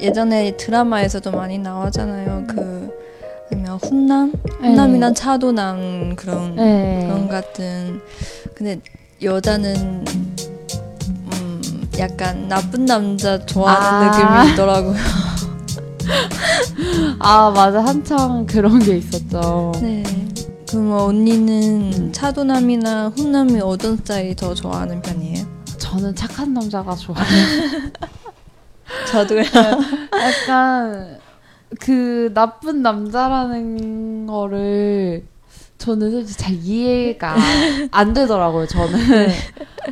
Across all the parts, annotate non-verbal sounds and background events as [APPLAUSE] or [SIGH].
예전에 드라마에서도 많이 나오잖아요. 그 아니면 훈남, 훈남이나 네. 차도남 그런 네. 그런 같은. 근데 여자는 음 약간 나쁜 남자 좋아하는 아. 느낌이 있더라고요. [LAUGHS] 아 맞아 한창 그런 게 있었죠. 네. 그럼 언니는 차도남이나 훈남이 어떤 스타일이 더 좋아하는 편이에요? 저는 착한 남자가 좋아요. [LAUGHS] 저도요. 약간 그 나쁜 남자라는 거를 저는 솔직히 잘 이해가 안 되더라고요. 저는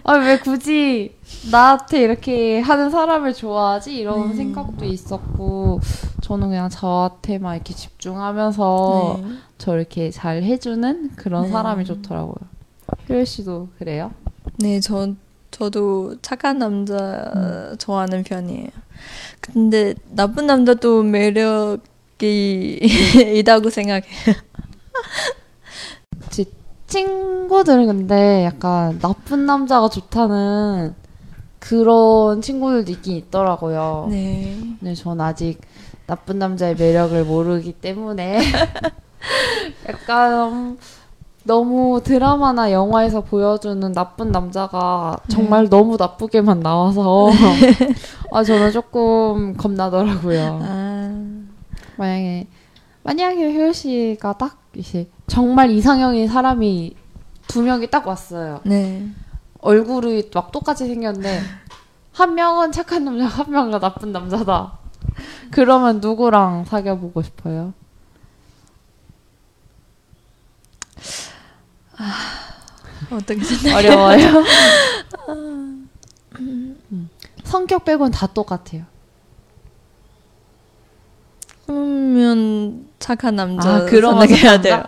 아 왜 굳이 나한테 이렇게 하는 사람을 좋아하지 이런 음. 생각도 있었고 저는 그냥 저한테만 이렇게 집중하면서 네. 저 이렇게 잘 해주는 그런 네. 사람이 좋더라고요. 효율 씨도 그래요? 네, 저 저도 착한 남자 좋아하는 편이에요. 근데 나쁜 남자도 매력이 [LAUGHS] 있다고 생각해요. 제 친구들은 근데 약간 나쁜 남자가 좋다는 그런 친구들도 있긴 있더라고요. 네. 근데 전 아직 나쁜 남자의 매력을 모르기 때문에 [LAUGHS] 약간 너무 드라마나 영화에서 보여주는 나쁜 남자가 정말 너무 나쁘게만 나와서 [LAUGHS] 아 저는 조금 겁나더라고요. 아, 만약에 만약에 효연 씨가 딱 이제 정말 이상형인 사람이 두 명이 딱 왔어요. 네. 얼굴이 막 똑같이 생겼는데 한 명은 착한 남자, 한 명은 나쁜 남자다. 그러면 누구랑 사귀어 보고 싶어요? 어떻게 생각? 어려워요. 음. 성격 빼곤 다 똑같아요. 그러면 착한 남자 아, 선택해야 착한 돼요.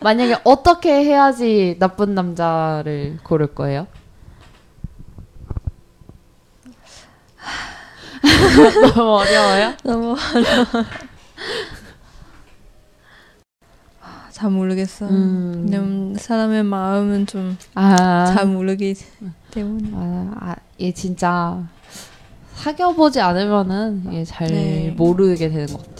만약에 어떻게 해야지 나쁜 남자를 고를 거예요? [LAUGHS] 너무 어려워요? [LAUGHS] 너무 아, 잘 모르겠어. 음. 왜냐면 사람의 마음은 좀잘 아, 모르기 때문에. 아, 아, 얘 진짜 사귀어보지 않으면은 얘잘 네. 모르게 되는 것 같아요.